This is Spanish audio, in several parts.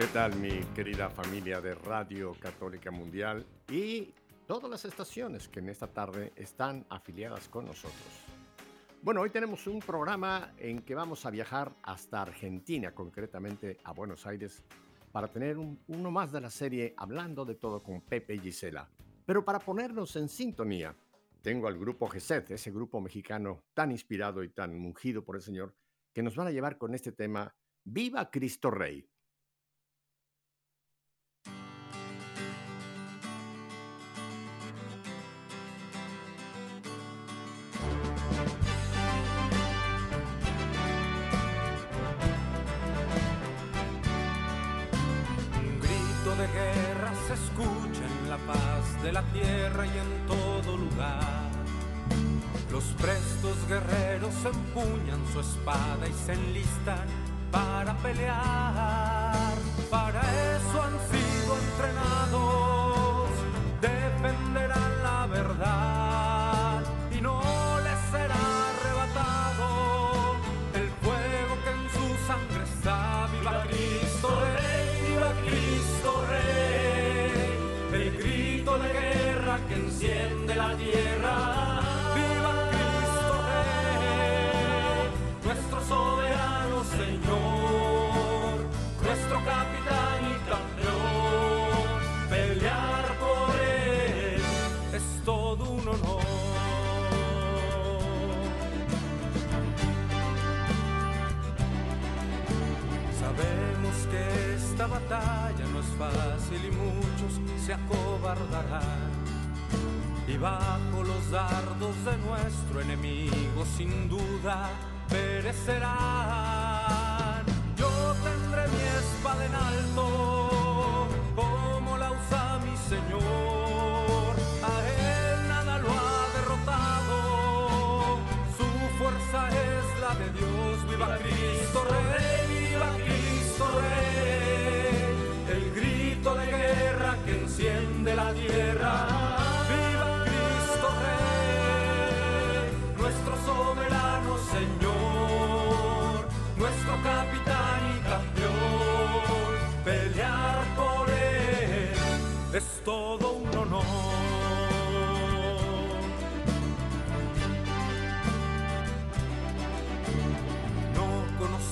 ¿Qué tal mi querida familia de Radio Católica Mundial y todas las estaciones que en esta tarde están afiliadas con nosotros? Bueno, hoy tenemos un programa en que vamos a viajar hasta Argentina, concretamente a Buenos Aires, para tener un- uno más de la serie Hablando de todo con Pepe y Gisela. Pero para ponernos en sintonía, tengo al grupo GESET, ese grupo mexicano tan inspirado y tan ungido por el Señor, que nos van a llevar con este tema Viva Cristo Rey. De la tierra y en todo lugar. Los prestos guerreros empuñan su espada y se enlistan para pelear. Para eso han sido entrenados, guerra dardos de nuestro enemigo sin duda perecerán.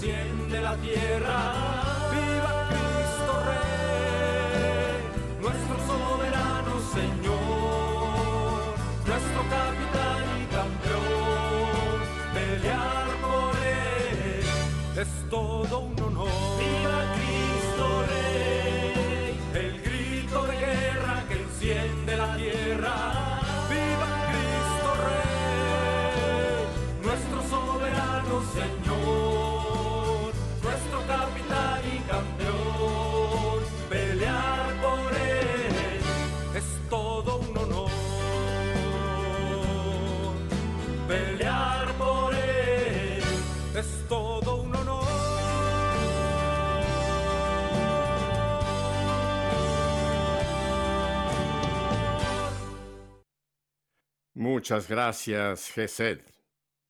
enciende la tierra. Viva Cristo Rey, nuestro soberano Señor, nuestro capitán y campeón. Pelear por él es todo un Muchas gracias, Gesed.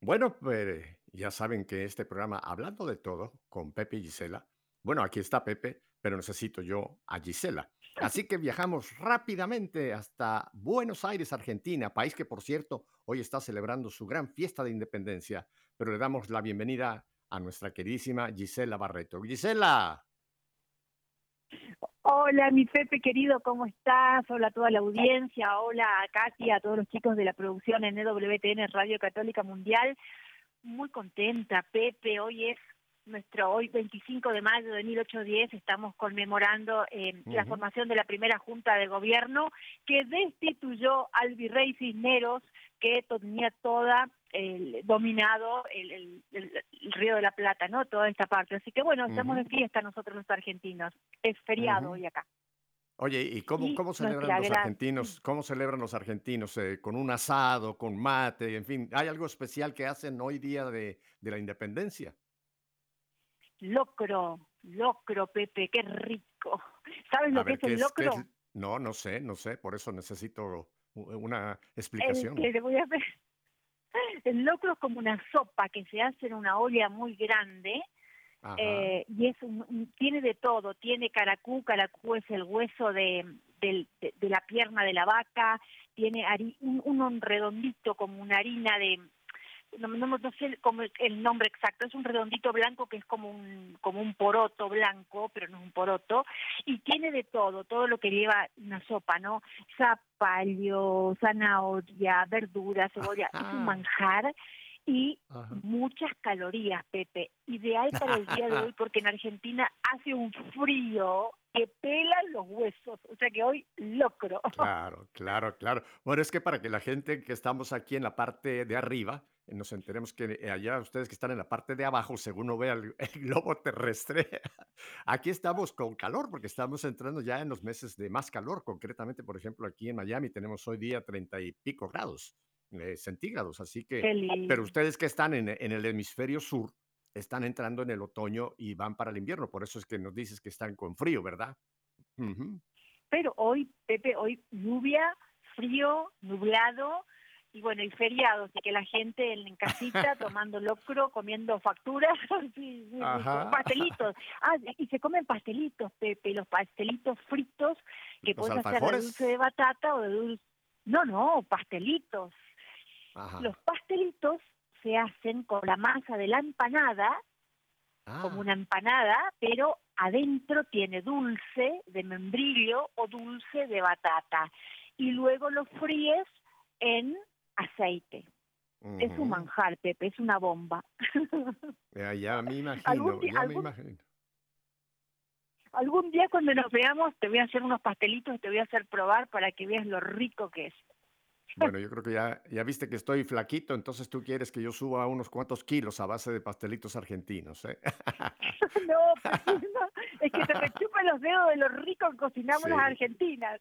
Bueno, pues ya saben que este programa, hablando de todo, con Pepe y Gisela, bueno, aquí está Pepe, pero necesito yo a Gisela. Así que viajamos rápidamente hasta Buenos Aires, Argentina, país que, por cierto, hoy está celebrando su gran fiesta de independencia, pero le damos la bienvenida a nuestra queridísima Gisela Barreto. Gisela. Hola, mi Pepe querido, ¿cómo estás? Hola a toda la audiencia, hola a Katy, a todos los chicos de la producción en EWTN Radio Católica Mundial. Muy contenta, Pepe, hoy es nuestro, hoy 25 de mayo de 1810, estamos conmemorando eh, la formación de la primera Junta de Gobierno que destituyó al virrey Cisneros, que tenía toda el, dominado el, Río de la Plata, ¿no? Toda esta parte. Así que bueno, estamos de fiesta nosotros los argentinos. Es feriado hoy acá. Oye, ¿y cómo, cómo celebran los argentinos? ¿Cómo celebran los argentinos? Eh, ¿Con un asado, con mate? En fin, ¿hay algo especial que hacen hoy día de, de la independencia? Locro, locro, Pepe, qué rico. ¿Sabes lo que es el locro? No, no sé, no sé, por eso necesito una explicación. El, voy a ver. el locro es como una sopa que se hace en una olla muy grande eh, y es tiene de todo, tiene caracú, caracú es el hueso de, de, la pierna de la vaca, tiene un, un redondito como una harina de no, no, sé como el, nombre exacto, es un redondito blanco que es como un, como un poroto blanco, pero no es un poroto, y tiene de todo, todo lo que lleva una sopa, ¿no? Zapallo, zanahoria, verdura, cebolla, es un manjar y muchas calorías, Pepe. Ideal para el día de hoy porque en Argentina hace un frío que pelan los huesos, o sea que hoy locro. Claro, claro, claro. Bueno, es que para que la gente que estamos aquí en la parte de arriba, eh, nos enteremos que eh, allá ustedes que están en la parte de abajo, según no vea el, globo terrestre, aquí estamos con calor porque estamos entrando ya en los meses de más calor. Concretamente, por ejemplo, aquí en Miami tenemos hoy día treinta y pico grados eh, centígrados. Así que, pero ustedes que están en, en, el hemisferio sur, están entrando en el otoño y van para el invierno. Por eso es que nos dices que están con frío, ¿verdad? Pero hoy, Pepe, hoy lluvia, frío, nublado y bueno, y feriados, y que la gente en, casita tomando locro, comiendo facturas, pastelitos. Ah, y se comen pastelitos, Pepe, los pastelitos fritos que puedes hacer de dulce de batata o de dulce. No, no, pastelitos. Los pastelitos se hacen con la masa de la empanada, como ah. una empanada, pero adentro tiene dulce de membrillo o dulce de batata. Y luego lo fríes en aceite. Es un manjar, Pepe, es una bomba. Ya, ya me imagino, ya me imagino. Algún día cuando nos veamos te voy a hacer unos pastelitos y te voy a hacer probar para que veas lo rico que es. Bueno, yo creo que ya, ya viste que estoy flaquito, entonces tú quieres que yo suba unos cuantos kilos a base de pastelitos argentinos, ¿eh? no, pues, es que te me chupan los dedos de lo rico que cocinamos las argentinas.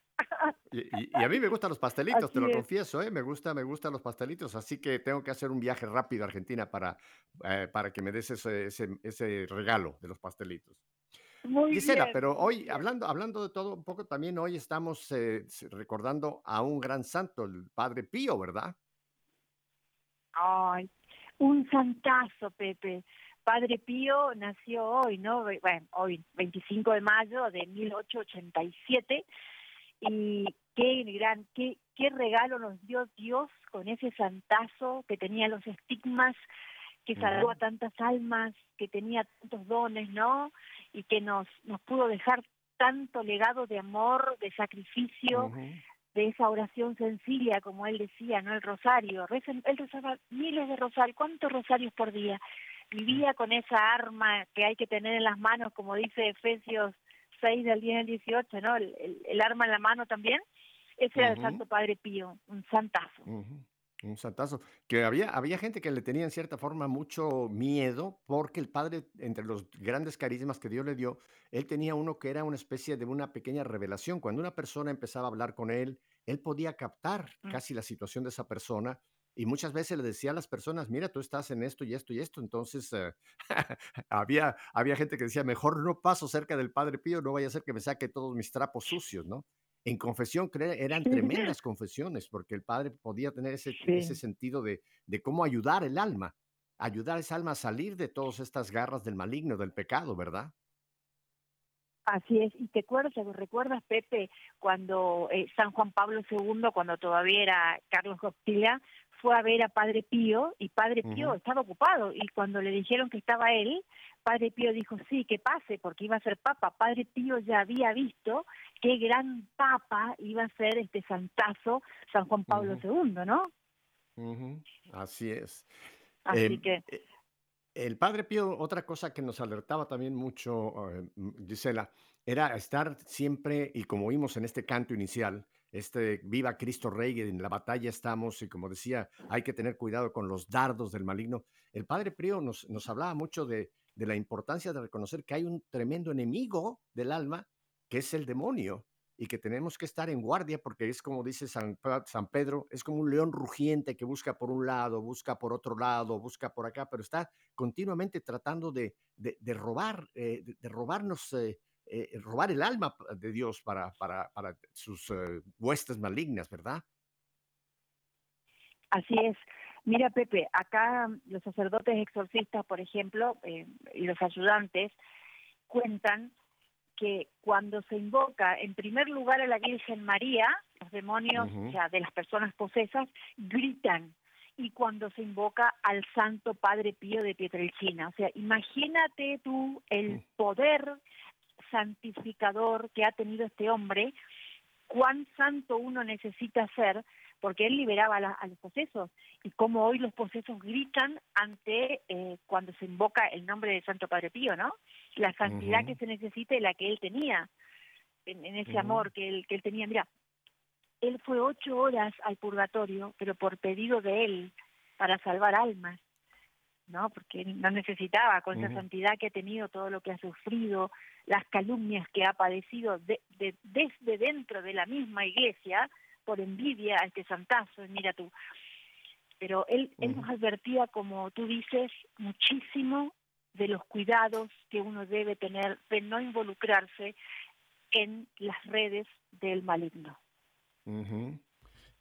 y, a mí me gustan los pastelitos, te lo confieso, ¿eh? Me gusta, me gustan los pastelitos, así que tengo que hacer un viaje rápido a Argentina para, eh, para que me des ese, ese, ese regalo de los pastelitos. Muy pero hoy, hablando, hablando de todo un poco, también hoy estamos eh, recordando a un gran santo, el Padre Pío, ¿verdad? Ay, un santazo, Pepe. Padre Pío nació hoy, ¿no? Bueno, hoy, 25 de mayo de 1887. Y qué gran, qué, qué regalo nos dio Dios con ese santazo que tenía los estigmas, que salvó a tantas almas, que tenía tantos dones, ¿no? y que nos, nos pudo dejar tanto legado de amor, de sacrificio, de esa oración sencilla, como él decía, ¿no? El rosario. Él rezaba miles de rosarios. ¿Cuántos rosarios por día? Vivía con esa arma que hay que tener en las manos, como dice Efesios 6 del 10 al 18, ¿no? El, el, arma en la mano también. Ese era el Santo Padre Pío, un santazo. Un santazo. Que había, había gente que le tenía en cierta forma mucho miedo porque el padre, entre los grandes carismas que Dios le dio, él tenía uno que era una especie de una pequeña revelación. Cuando una persona empezaba a hablar con él, él podía captar mm. casi la situación de esa persona y muchas veces le decía a las personas, mira, tú estás en esto y esto y esto. Entonces, eh, había, había gente que decía, mejor no paso cerca del Padre Pío, no vaya a ser que me saque todos mis trapos sucios, ¿no? En confesión eran tremendas confesiones, porque el padre podía tener ese, ese sentido de, de, cómo ayudar el alma, ayudar a esa alma a salir de todas estas garras del maligno, del pecado, ¿verdad? Así es, y te acuerdas, recuerdas, Pepe, cuando eh, San Juan Pablo II, cuando todavía era Carlos Goptila, fue a ver a Padre Pío y Padre Pío Ujú. estaba ocupado y cuando le dijeron que estaba él, Padre Pío dijo sí, que pase porque iba a ser papa. Padre Pío ya había visto qué gran papa iba a ser este santazo San Juan Pablo Ujú. II, ¿no? Ujú, Así es. Así Em, que eh, El Padre Pío, otra cosa que nos alertaba también mucho, eh, Gisela, era estar siempre, y como vimos en este canto inicial, este Viva Cristo Rey, en la batalla estamos, y como decía, hay que tener cuidado con los dardos del maligno. El Padre Pío nos, hablaba mucho de, la importancia de reconocer que hay un tremendo enemigo del alma, que es el demonio, y que tenemos que estar en guardia porque es como dice San, Pedro, es como un león rugiente que busca por un lado, busca por otro lado, busca por acá, pero está continuamente tratando de, de- de robar, eh, de, de robarnos, eh, eh, robar el alma de Dios para, para, para sus eh, huestes malignas, ¿verdad? Así es. Mira, Pepe, acá mm, los sacerdotes exorcistas, por ejemplo, eh, y los ayudantes, cuentan que cuando se invoca en primer lugar a la Virgen María, los demonios, o sea, de las personas posesas, gritan. Y cuando se invoca al Santo Padre Pío de Pietrelcina. O sea, imagínate tú el Mm. poder santificador que ha tenido este hombre, cuán santo uno necesita ser, porque él liberaba a, la- a los posesos, y como hoy los posesos gritan ante eh, cuando se invoca el nombre del Santo Padre Pío, ¿no? La santidad que se necesita y la que él tenía, en, en ese amor que él, que él tenía. Mira, él fue ocho horas al purgatorio, pero por pedido de él, para salvar almas, ¿no? Porque él no necesitaba, con esa Ujú. santidad que ha tenido, todo lo que ha sufrido, las calumnias que ha padecido de- de- desde dentro de la misma iglesia, por envidia a este santazo, mira tú. Pero él, él Ujú. nos advertía, como tú dices, muchísimo de los cuidados que uno debe tener de no involucrarse en las redes del maligno. Ujú.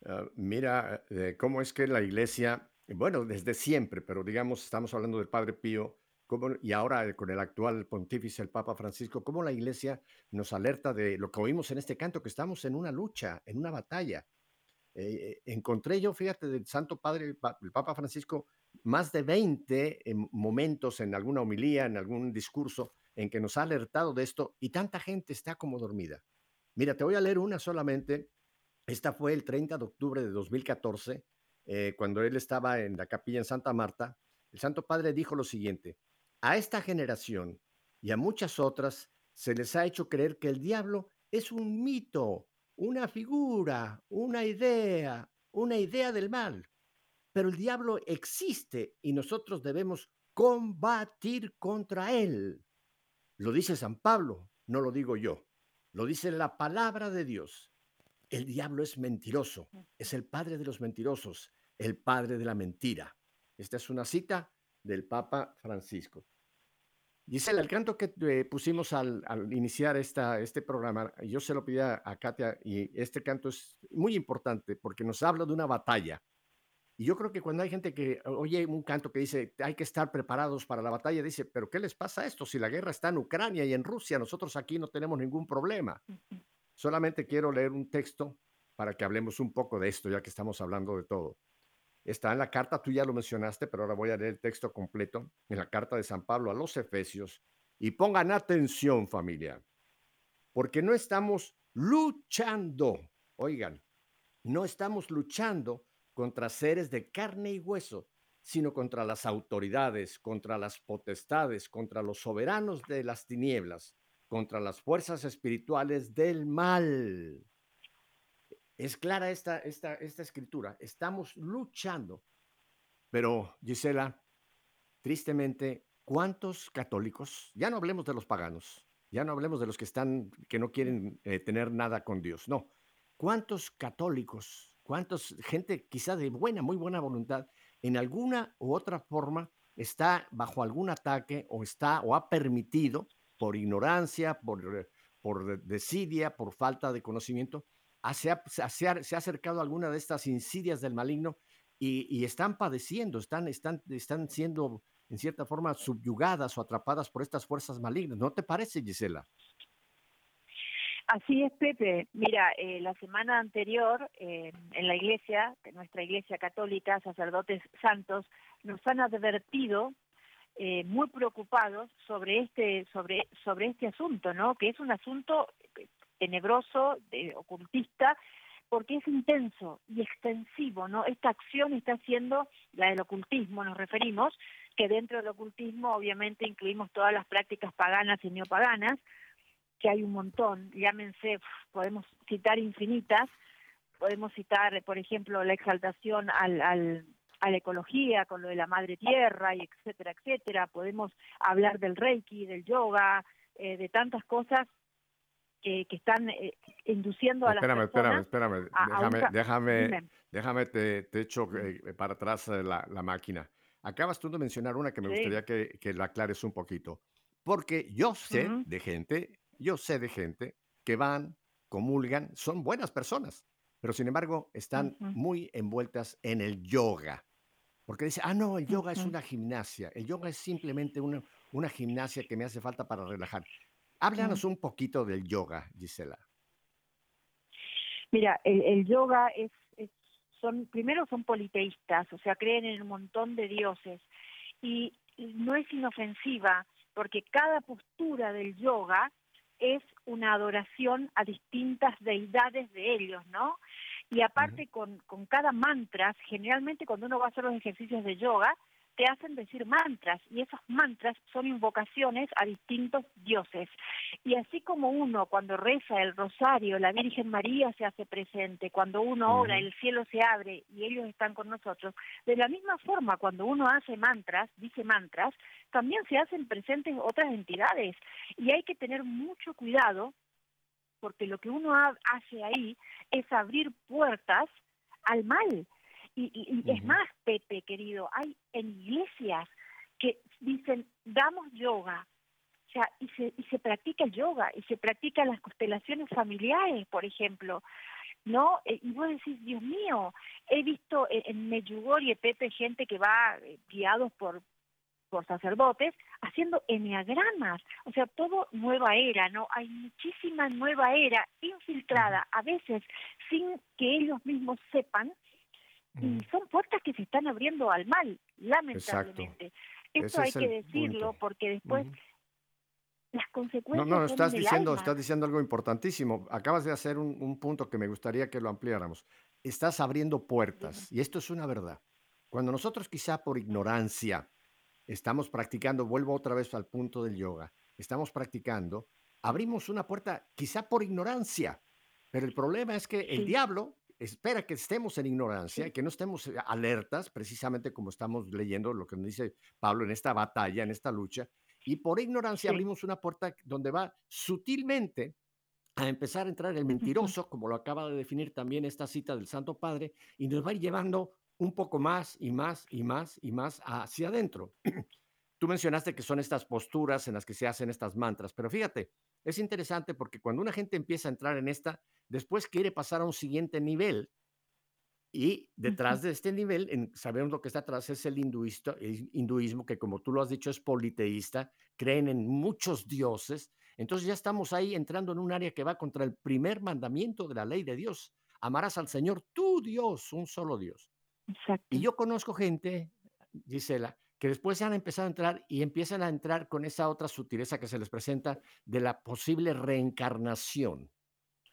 Ah, mira eh, cómo es que la iglesia, bueno, desde siempre, pero digamos, estamos hablando del Padre Pío, y ahora eh, con el actual pontífice, el Papa Francisco, cómo la iglesia nos alerta de lo que oímos en este canto, que estamos en una lucha, en una batalla. Eh, eh, encontré yo, fíjate, del Santo Padre, Pa- el Papa Francisco, más de 20 em, momentos en alguna homilía, en algún discurso, en que nos ha alertado de esto, y tanta gente está como dormida. Mira, te voy a leer una solamente. Esta fue el 30 de octubre de 2014, eh, cuando él estaba en la capilla en Santa Marta. El Santo Padre dijo lo siguiente, a esta generación y a muchas otras se les ha hecho creer que el diablo es un mito, una figura, una idea, una idea del mal. Pero el diablo existe y nosotros debemos combatir contra él. Lo dice San Pablo, no lo digo yo. Lo dice la palabra de Dios. El diablo es mentiroso, es el padre de los mentirosos, el padre de la mentira. Esta es una cita del Papa Francisco. Gisela, el canto que eh, pusimos al, al iniciar esta, este programa, yo se lo pedí a, a Katia y este canto es muy importante porque nos habla de una batalla. Y yo creo que cuando hay gente que oye un canto que dice hay que estar preparados para la batalla, dice, pero ¿qué les pasa a esto? Si la guerra está en Ucrania y en Rusia, nosotros aquí no tenemos ningún problema. Solamente quiero leer un texto para que hablemos un poco de esto, ya que estamos hablando de todo. Está en la carta, tú ya lo mencionaste, pero ahora voy a leer el texto completo, en la carta de San Pablo a los Efesios. Y pongan atención, familia, porque no estamos luchando, oigan, no estamos luchando contra seres de carne y hueso, sino contra las autoridades, contra las potestades, contra los soberanos de las tinieblas, contra las fuerzas espirituales del mal. Es clara esta, esta, escritura. Estamos luchando. Pero, Gisela, tristemente, ¿cuántos católicos? Ya no hablemos de los paganos, ya no hablemos de los que están, que no quieren eh, tener nada con Dios. No. ¿Cuántos católicos, cuántos, gente quizá de buena, muy buena voluntad, en alguna u otra forma está bajo algún ataque o está o ha permitido por ignorancia, por, por desidia, por falta de conocimiento, se ha, acercado alguna de estas insidias del maligno y, y, están padeciendo, están, están, están siendo en cierta forma subyugadas o atrapadas por estas fuerzas malignas. ¿No te parece, Gisela? Así es, Pepe. Mira, eh, la semana anterior eh, en la iglesia, en nuestra iglesia católica, sacerdotes santos nos han advertido eh, muy preocupados sobre este sobre sobre este asunto, ¿no? Que es un asunto tenebroso, de, ocultista, porque es intenso y extensivo, ¿no? Esta acción está siendo la del ocultismo, nos referimos, que dentro del ocultismo obviamente incluimos todas las prácticas paganas y neopaganas, que hay un montón, llámense, podemos citar infinitas, podemos citar, por ejemplo, la exaltación al, al, a la ecología con lo de la madre tierra y etcétera, etcétera, podemos hablar del reiki, del yoga, eh, de tantas cosas que, que están eh, induciendo a las personas. Espérame, espérame, déjame, déjame, déjame, te, te echo eh, para atrás la, la, máquina. Acabas tú de mencionar una que me sí. gustaría que, que, la aclares un poquito, porque yo sé uh -huh. de gente yo sé de gente que van, comulgan, son buenas personas, pero sin embargo están uh -huh. muy envueltas en el yoga. Porque dice, ah, no, el yoga uh -huh. es una gimnasia, el yoga es simplemente una, una gimnasia que me hace falta para relajar. Háblanos un poquito del yoga, Gisela. Mira, el, el yoga es, es, son, primero son politeístas, o sea, creen en un montón de dioses y no es inofensiva porque cada postura del yoga es una adoración a distintas deidades de ellos, ¿no? Y aparte uh -huh. con, con cada mantra, generalmente cuando uno va a hacer los ejercicios de yoga, te hacen decir mantras y esos mantras son invocaciones a distintos dioses. Y así como uno cuando reza el rosario, la Virgen María se hace presente, cuando uno ora, el cielo se abre y ellos están con nosotros, de la misma forma cuando uno hace mantras, dice mantras, también se hacen presentes otras entidades. Y hay que tener mucho cuidado porque lo que uno hace ahí es abrir puertas al mal y, y, y uh -huh. es más, Pepe, querido, hay en iglesias que dicen, damos yoga, o sea, y se, y se practica el yoga, y se practican las constelaciones familiares, por ejemplo, ¿no? Eh, y vos decís, Dios mío, he visto en, en Medjugorje, Pepe, gente que va eh, guiados por por sacerdotes haciendo enneagramas, o sea, todo nueva era, ¿no? Hay muchísima nueva era infiltrada, a veces sin que ellos mismos sepan, y son puertas que se están abriendo al mal, lamentablemente. Exacto. Eso hay que decirlo punto. porque después uh -huh. las consecuencias. No, no, estás diciendo, alma. estás diciendo algo importantísimo. Acabas de hacer un, un, punto que me gustaría que lo ampliáramos. Estás abriendo puertas, uh -huh. y esto es una verdad. Cuando nosotros quizá por ignorancia estamos practicando, vuelvo otra vez al punto del yoga, estamos practicando, abrimos una puerta quizá por ignorancia, pero el problema es que el diablo espera que estemos en ignorancia, sí. que no estemos eh, alertas, precisamente como estamos leyendo lo que nos dice Pablo en esta batalla, en esta lucha, y por ignorancia sí. abrimos una puerta donde va sutilmente a empezar a entrar el mentiroso, como lo acaba de definir también esta cita del Santo Padre, y nos va a ir llevando un poco más y más y más y más hacia adentro. Tú mencionaste que son estas posturas en las que se hacen estas mantras, pero fíjate, es interesante porque cuando una gente empieza a entrar en esta, después quiere pasar a un siguiente nivel y detrás de este nivel, en, sabemos lo que está atrás, es el, hinduista, el hinduismo, que como tú lo has dicho es politeísta, creen en muchos dioses, entonces ya estamos ahí entrando en un área que va contra el primer mandamiento de la ley de Dios, amarás al Señor, tu Dios, un solo Dios. Exacto. Y yo conozco gente, Gisela, que después se han empezado a entrar y empiezan a entrar con esa otra sutileza que se les presenta de la posible reencarnación.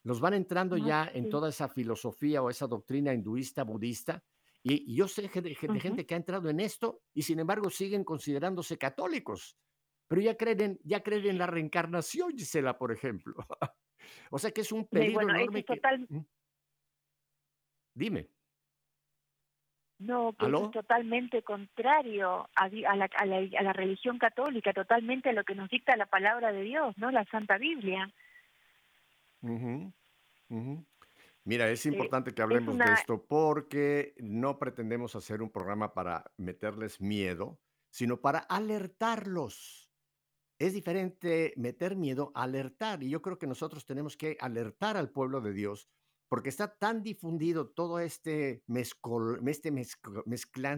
Los van entrando ah, ya sí. en toda esa filosofía o esa doctrina hinduista, budista, y, y yo sé de, de uh -huh. gente que ha entrado en esto y sin embargo siguen considerándose católicos, pero ya creen, ya creen en la reencarnación, Gisela, por ejemplo. o sea que es un peligro bueno, enorme. Es total... que... Dime. No, que es totalmente contrario a, a, la, a, la, a, la, religión católica, totalmente a lo que nos dicta la palabra de Dios, ¿no? La Santa Biblia. Uh -huh, uh -huh. Mira, es importante que hablemos una... de esto porque no pretendemos hacer un programa para meterles miedo, sino para alertarlos. Es diferente meter miedo a alertar, y yo creo que nosotros tenemos que alertar al pueblo de Dios porque está tan difundido todo este, mezcol, este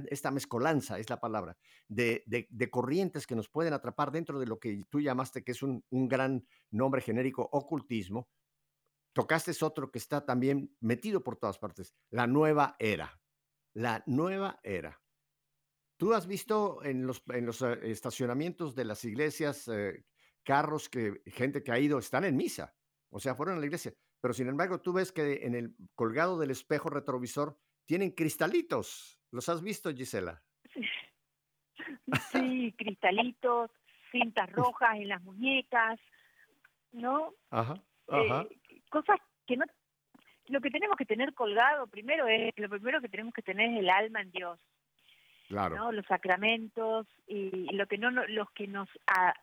esta mezcolanza, es la palabra, de, corrientes que nos pueden atrapar dentro de lo que tú llamaste que es un, gran nombre genérico, ocultismo, tocaste es otro que está también metido por todas partes, la nueva era. La nueva era. Tú has visto en los, en los eh, estacionamientos de las iglesias eh, carros que gente que ha ido, están en misa, o sea, fueron a la iglesia, pero sin embargo tú ves que en el colgado del espejo retrovisor tienen cristalitos. ¿Los has visto, Gisela? Sí, cristalitos, cintas rojas en las muñecas, ¿no? Ajá, ajá. Eh, cosas que no lo que tenemos que tener colgado primero es lo primero que tenemos que tener es el alma en Dios Claro. ¿no? los sacramentos y lo que no los que nos ah,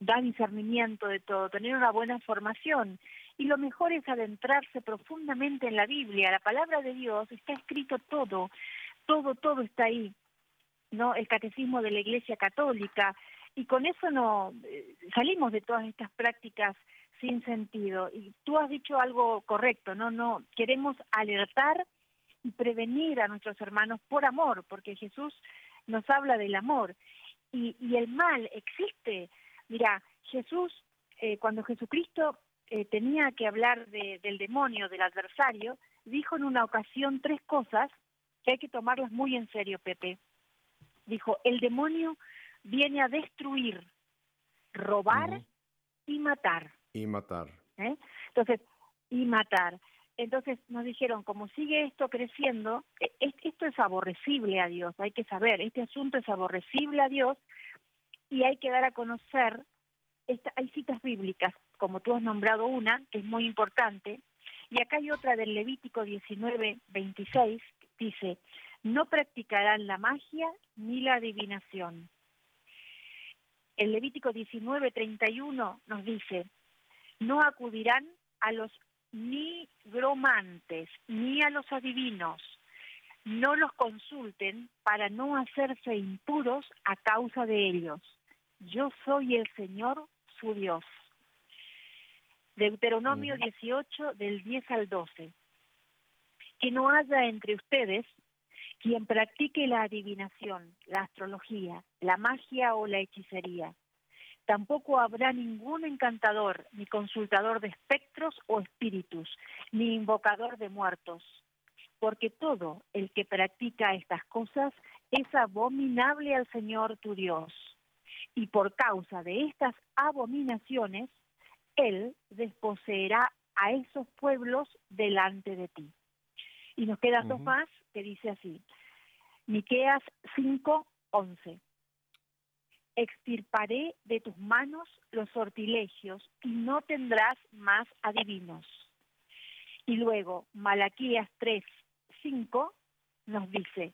da discernimiento de todo tener una buena formación y lo mejor es adentrarse profundamente en la Biblia. La palabra de Dios está escrito todo todo todo está ahí no el catecismo de la Iglesia Católica. Y con eso no eh, salimos de todas estas prácticas sin sentido. Y tú has dicho algo correcto no no queremos alertar y prevenir a nuestros hermanos por amor porque Jesús nos habla del amor. Y, y el mal existe. Mira Jesús eh, cuando Jesucristo eh, tenía que hablar de- del demonio del adversario dijo en una ocasión tres cosas que hay que tomarlas muy en serio Pepe dijo el demonio viene a destruir robar y matar Y matar. ¿eh? Entonces, y matar. Entonces nos dijeron, como sigue esto creciendo, e- es- esto es aborrecible a Dios, hay que saber, este asunto es aborrecible a Dios y hay que dar a conocer, esta, hay citas bíblicas, como tú has nombrado una, que es muy importante, y acá hay otra del Levítico 19, 26, que dice, no practicarán la magia ni la adivinación. El Levítico 19, 31 nos dice, no acudirán a los nigromantes ni a los adivinos. No los consulten para no hacerse impuros a causa de ellos. Yo soy el Señor su Dios. Deuteronomio Ujú. 18 del 10 al 12. Que no haya entre ustedes quien practique la adivinación, la astrología, la magia o la hechicería. Tampoco habrá ningún encantador, ni consultador de espectros o espíritus, ni invocador de muertos, porque todo el que practica estas cosas es abominable al Señor tu Dios. Y por causa de estas abominaciones, Él desposeerá a esos pueblos delante de ti. Y nos quedan dos más que dice así. Miqueas 5, 11 extirparé de tus manos los sortilegios y no tendrás más adivinos. Y luego Malaquías 3, 5 nos dice,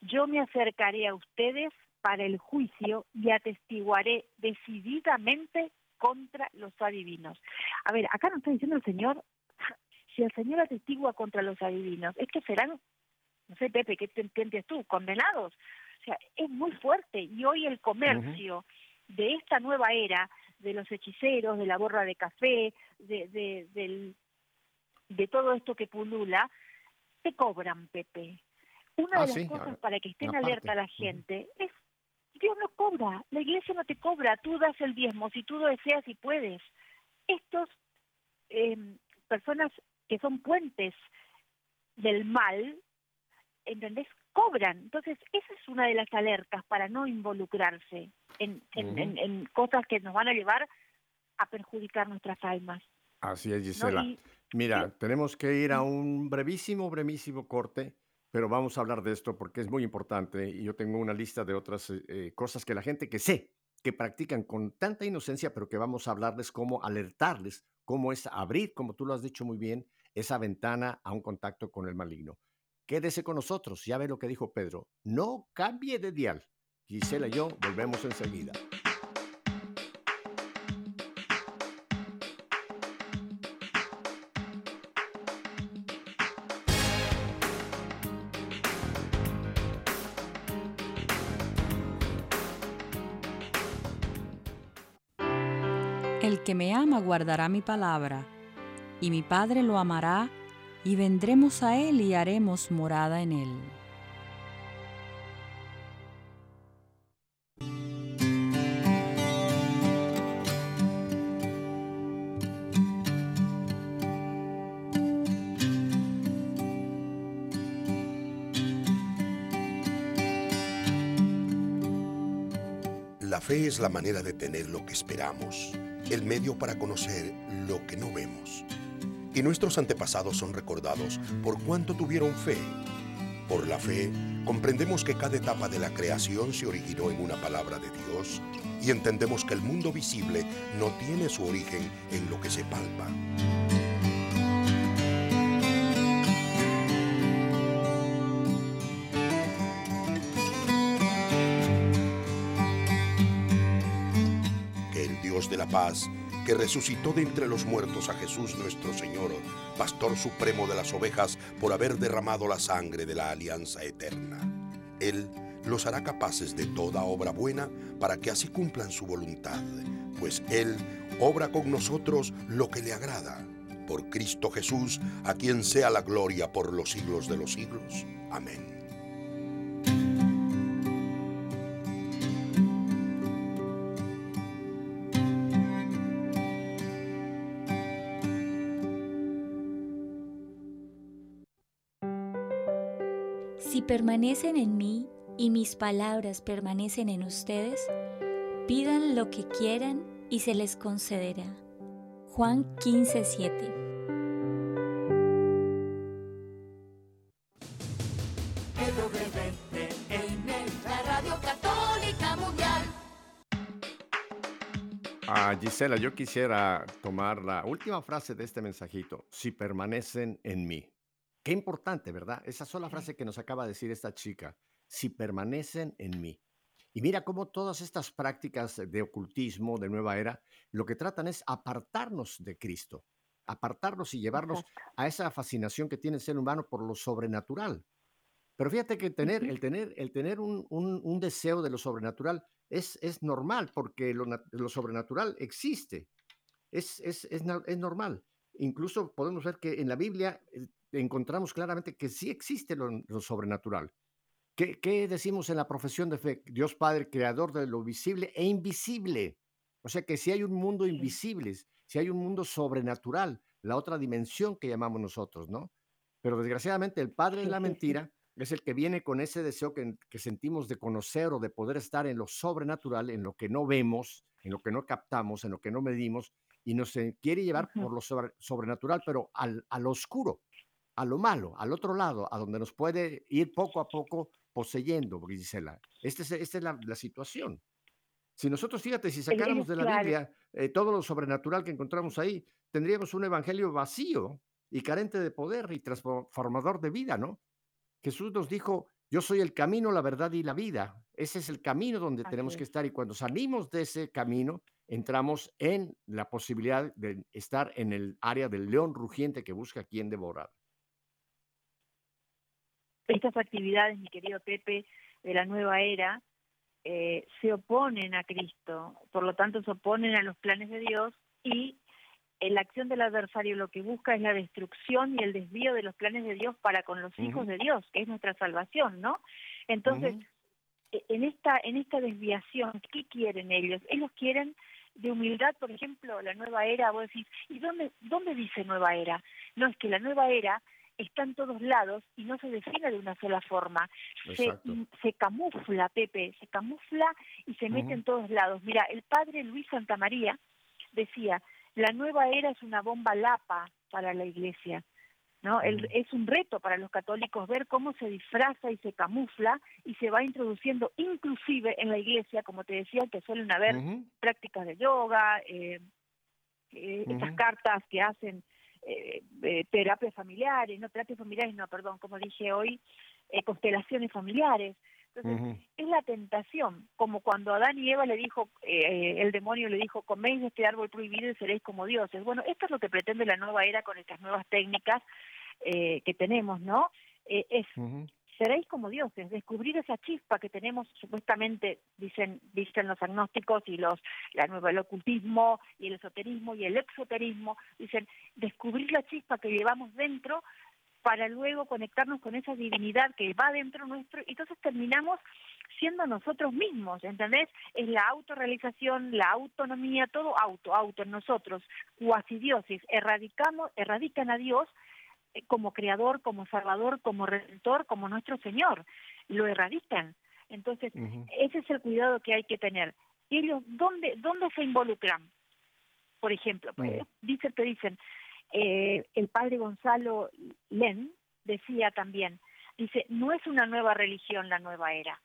yo me acercaré a ustedes para el juicio y atestiguaré decididamente contra los adivinos. A ver, acá nos está diciendo el Señor, si el Señor atestigua contra los adivinos, es que serán, no sé, Pepe, ¿qué te entiendes tú? Condenados. O sea, es muy fuerte y hoy el comercio de esta nueva era, de los hechiceros, de la borra de café, de, de, del- de todo esto que pulula, te cobran, Pepe. Una Ah, de las sí, cosas para que estén alerta la gente es, Dios no cobra, la iglesia no te cobra, tú das el diezmo si tú lo deseas y puedes. Estos eh, personas que son puentes del mal, ¿entendés? Cobran. Entonces, esa es una de las alertas para no involucrarse en, en, Ujú. en- en cosas que nos van a llevar a perjudicar nuestras almas. Así es, ¿no? Gisela. Y- Mira, tenemos que ir a un brevísimo, brevísimo corte, pero vamos a hablar de esto porque es muy importante y yo tengo una lista de otras eh, eh, cosas que la gente que sé, que practican con tanta inocencia, pero que vamos a hablarles cómo alertarles, cómo es abrir, como tú lo has dicho muy bien, esa ventana a un contacto con el maligno. Quédese con nosotros, ya ve lo que dijo Pedro, no cambie de dial. Gisela y yo volvemos enseguida. me ama guardará mi palabra, y mi Padre lo amará, y vendremos a él y haremos morada en él. La fe es la manera de tener lo que esperamos el medio para conocer lo que no vemos. Y nuestros antepasados son recordados por cuánto tuvieron fe. Por la fe, comprendemos que cada etapa de la creación se originó en una palabra de Dios y entendemos que el mundo visible no tiene su origen en lo que se palpa. Paz, que resucitó de entre los muertos a Jesús nuestro Señor, Pastor Supremo de las ovejas, por haber derramado la sangre de la alianza eterna. Él los hará capaces de toda obra buena para que así cumplan su voluntad, pues Él obra con nosotros lo que le agrada. Por Cristo Jesús, a quien sea la gloria por los siglos de los siglos. Amén. Permanecen en mí y mis palabras permanecen en ustedes, pidan lo que quieran y se les concederá. Juan 15, 7. La Radio Católica Mundial. Ah, Gisela, yo quisiera tomar la última frase de este mensajito. Si permanecen en mí. Qué importante, ¿verdad? Esa sola frase que nos acaba de decir esta chica. Si permanecen en mí. Y mira cómo todas estas prácticas de ocultismo de nueva era lo que tratan es apartarnos de Cristo, apartarnos y llevarnos Exacto. a esa fascinación que tiene el ser humano por lo sobrenatural. Pero fíjate que tener, el tener, el tener un, un- un deseo de lo sobrenatural es, es normal, porque lo, lo sobrenatural existe. Es, es, es, es normal. Incluso podemos ver que en la Biblia eh, encontramos claramente que sí existe lo, lo sobrenatural. ¿Qué, qué decimos en la profesión de fe? Dios Padre, creador de lo visible e invisible. O sea que si hay un mundo invisible, si hay un mundo sobrenatural, la otra dimensión que llamamos nosotros, ¿no? Pero desgraciadamente el Padre de la mentira es el que viene con ese deseo que, que sentimos de conocer o de poder estar en lo sobrenatural, en lo que no vemos, en lo que no captamos, en lo que no medimos, y nos eh, quiere llevar por lo sobre- sobrenatural, pero al, al oscuro, a lo malo, al otro lado, a donde nos puede ir poco a poco poseyendo, Gisela. Esta es, esta es la, la situación. Si nosotros, fíjate, si sacáramos de la. Biblia eh, todo lo sobrenatural que encontramos ahí, tendríamos un evangelio vacío y carente de poder y transformador de vida, ¿no? Jesús nos dijo, yo soy el camino, la verdad y la vida. Ese es el camino donde Así tenemos que es. estar y cuando salimos de ese camino, entramos en la posibilidad de estar en el área del león rugiente que busca a quien devorar. Estas actividades, mi querido Pepe, de la nueva era, eh, se oponen a Cristo, por lo tanto se oponen a los planes de Dios y la acción del adversario lo que busca es la destrucción y el desvío de los planes de Dios para con los hijos de Dios, que es nuestra salvación, ¿no? Entonces, e- en esta en esta desviación, ¿qué quieren ellos? Ellos quieren de humildad, por ejemplo, la nueva era, vos decís, ¿y dónde, dónde dice nueva era? No, es que la nueva era está en todos lados y no se define de una sola forma. Se, se camufla, Pepe, se camufla y se mete en todos lados. Mira, el padre Luis Santamaría decía, la nueva era es una bomba lapa para la iglesia. ¿no? El- es un reto para los católicos ver cómo se disfraza y se camufla y se va introduciendo inclusive en la iglesia, como te decía, que suelen haber prácticas de yoga, eh, eh, estas cartas que hacen eh, eh, terapias familiares, no terapias familiares, no, perdón, como dije hoy, eh, constelaciones familiares. Entonces, es la tentación, como cuando Adán y Eva le dijo, eh, el demonio le dijo, coméis de este árbol prohibido y seréis como dioses. Bueno, esto es lo que pretende la nueva era con estas nuevas técnicas eh, que tenemos, ¿no? Eh, es. Seréis como dioses, descubrir esa chispa que tenemos supuestamente, dicen, dicen los agnósticos y los, la nueva, el ocultismo y el esoterismo y el exoterismo, dicen, descubrir la chispa que llevamos dentro para luego conectarnos con esa divinidad que va dentro nuestro, y entonces terminamos siendo nosotros mismos, ¿entendés? Es la autorrealización, la autonomía, todo auto, auto en nosotros, cuasi dioses, erradicamos, erradican a Dios como creador, como salvador, como redentor, como nuestro Señor, lo erradican. Entonces, ese es el cuidado que hay que tener. ellos dónde, dónde se involucran? Por ejemplo, pues, dicen, te dicen, eh, el padre Gonzalo Len decía también, dice, no es una nueva religión la nueva era,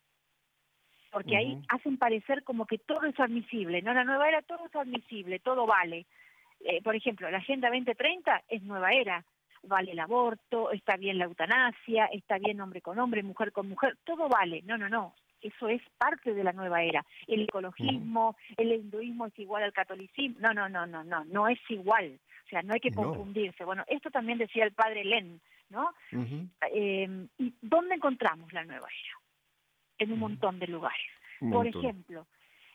porque ahí hacen parecer como que todo es admisible, ¿no? La nueva era todo es admisible, todo vale. Eh, por ejemplo, la Agenda 2030 es nueva era, vale el aborto, está bien la eutanasia, está bien hombre con hombre, mujer con mujer, todo vale. No, no, no, eso es parte de la nueva era. El ecologismo, el hinduismo es igual al catolicismo. No, no, no, no, no, no es igual. O sea, no hay que confundirse. Bueno, esto también decía el padre Len, ¿no? Em, ¿Y dónde encontramos la nueva era? En un montón de lugares. Por ejemplo,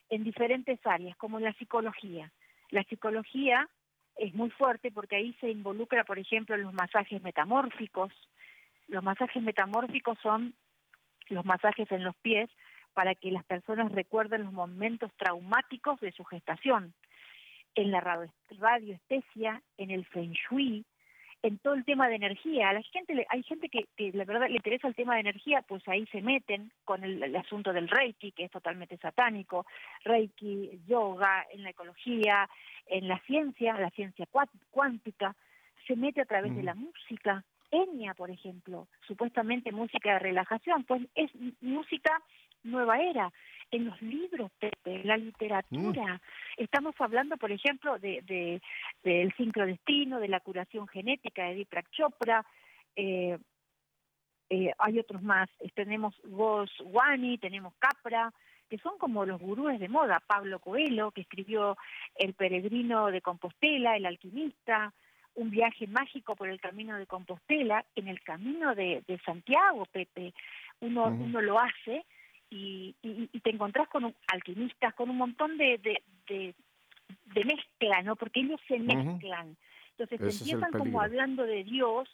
en diferentes áreas, como la psicología. La psicología es muy fuerte porque ahí se involucra, por ejemplo, los masajes metamórficos. Los masajes metamórficos son los masajes en los pies para que las personas recuerden los momentos traumáticos de su gestación. En la radioestesia, en el feng shui, en todo el tema de energía. A la gente, hay gente que, la verdad le interesa el tema de energía, pues ahí se meten con el, asunto del Reiki, que es totalmente satánico, Reiki, yoga, en la ecología, en la ciencia, la ciencia cuántica, se mete a través de la música, Enya, por ejemplo, supuestamente música de relajación, pues es música nueva era. En los libros, Pepe, la literatura, mm. estamos hablando, por ejemplo, de, de, del sincrodestino, de la curación genética de Deepak Chopra, eh, eh, hay otros más, tenemos Goswami, tenemos Capra, que son como los gurúes de moda, Pablo Coelho, que escribió El peregrino de Compostela, El alquimista, un viaje mágico por el camino de Compostela, en el camino de, Santiago, Pepe, uno, uno lo hace y, y, te encontrás con un, alquimistas, con un montón de, de, de, mezcla, ¿no? Porque ellos se mezclan. Entonces empiezan como hablando de Dios,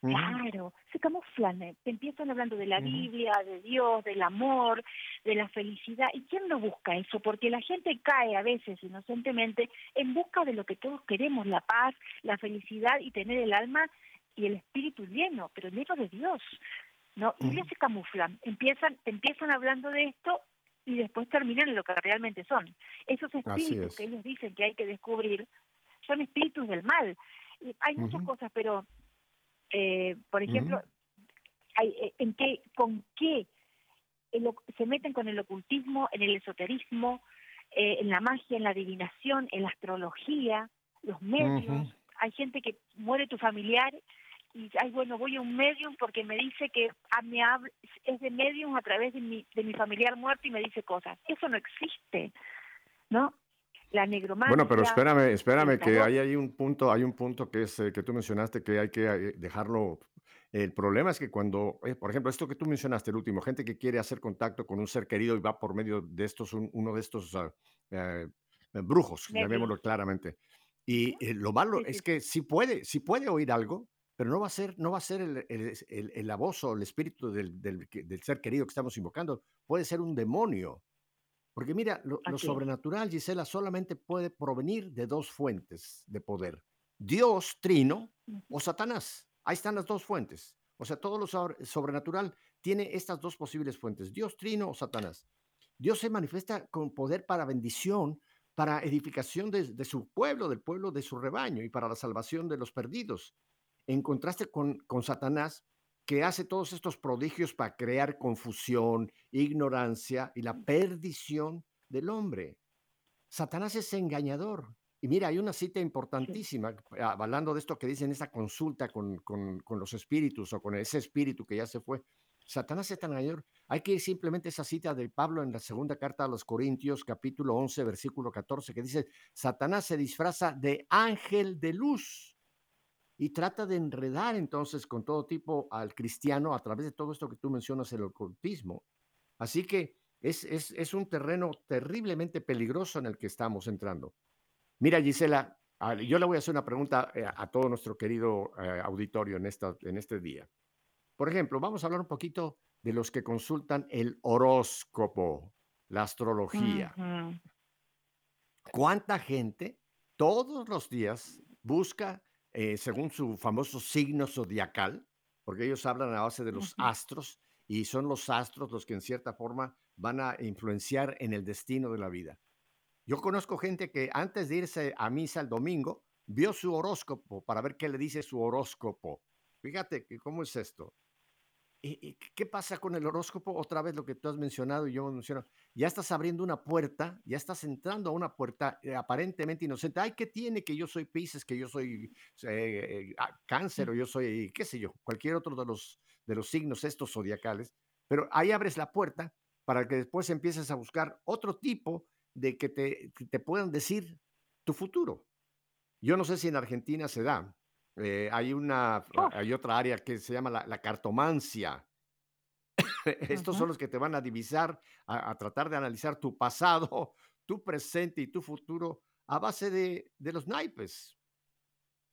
Claro, se camuflan, eh, empiezan hablando de la Biblia, de Dios, del amor, de la felicidad. ¿Y quién no busca eso? Porque la gente cae a veces inocentemente en busca de lo que todos queremos, la paz, la felicidad y tener el alma y el espíritu lleno, pero lleno de Dios. ¿No? Y ellos se camuflan, empiezan, empiezan hablando de esto y después terminan en lo que realmente son. Esos espíritus que ellos dicen que hay que descubrir son espíritus del mal. Y hay muchas cosas, pero eh, por ejemplo, hay, eh, en qué, con qué se meten con el ocultismo, en el esoterismo, eh, en la magia, en la adivinación, en la astrología, los medios. Hay gente que muere tu familiar y, ay, bueno, voy a un medium porque me dice que a, me es de medium a través de mi, de mi familiar muerto y me dice cosas. Eso no existe, ¿no? la negromancia. Bueno, pero espérame, espérame, que hay, hay un punto, hay un punto que es eh, que tú mencionaste que hay que eh, dejarlo. El problema es que cuando, eh, por ejemplo, esto que tú mencionaste, el último, gente que quiere hacer contacto con un ser querido y va por medio de estos, uno de estos uh, brujos, llamémoslo claramente. Y lo malo es que sí puede, sí puede oír algo, pero no va a ser, no va a ser el, el, el, el la voz o el espíritu del, del, del, ser querido que estamos invocando, puede ser un demonio. Porque mira, lo, sobrenatural, Gisela, solamente puede provenir de dos fuentes de poder. Dios trino o Satanás. Ahí están las dos fuentes. O sea, todo lo sobrenatural tiene estas dos posibles fuentes, Dios trino o Satanás. Dios se manifiesta con poder para bendición, para edificación de, su pueblo, del pueblo de su rebaño y para la salvación de los perdidos. En contraste con, con Satanás, que hace todos estos prodigios para crear confusión, ignorancia y la perdición del hombre. Satanás es engañador. Y mira, hay una cita importantísima, hablando de esto que dice en esta consulta con, con, los espíritus o con ese espíritu que ya se fue. Satanás es tan engañador. Hay que ir simplemente a esa cita de Pablo en la segunda carta a los Corintios, capítulo 11, versículo 14, que dice, Satanás se disfraza de ángel de luz y trata de enredar entonces con todo tipo al cristiano a través de todo esto que tú mencionas, el ocultismo. Así que es, es, un terreno terriblemente peligroso en el que estamos entrando. Mira, Gisela, yo le voy a hacer una pregunta eh, a, todo nuestro querido eh, auditorio en, esta, en este día. Por ejemplo, vamos a hablar un poquito de los que consultan el horóscopo, la astrología. ¿Cuánta gente todos los días busca eh, según su famoso signo zodiacal, porque ellos hablan a base de los astros, y son los astros los que en cierta forma van a influenciar en el destino de la vida. Yo conozco gente que antes de irse a misa el domingo, vio su horóscopo para ver qué le dice su horóscopo. Fíjate cómo es esto. ¿Y, qué pasa con el horóscopo? Otra vez lo que tú has mencionado y yo menciono. Ya estás abriendo una puerta, ya estás entrando a una puerta eh, aparentemente inocente. Ay, ¿qué tiene que yo soy Pisces, que yo soy eh, ah, cáncer o yo soy, qué sé yo, cualquier otro de los, de los signos estos zodiacales? Pero ahí abres la puerta para que después empieces a buscar otro tipo de que te, te puedan decir tu futuro. Yo no sé si en Argentina se da, eh, hay, una, oh. hay otra área que se llama la, cartomancia. Estos son los que te van a divisar, a, tratar de analizar tu pasado, tu presente y tu futuro a base de, de los naipes.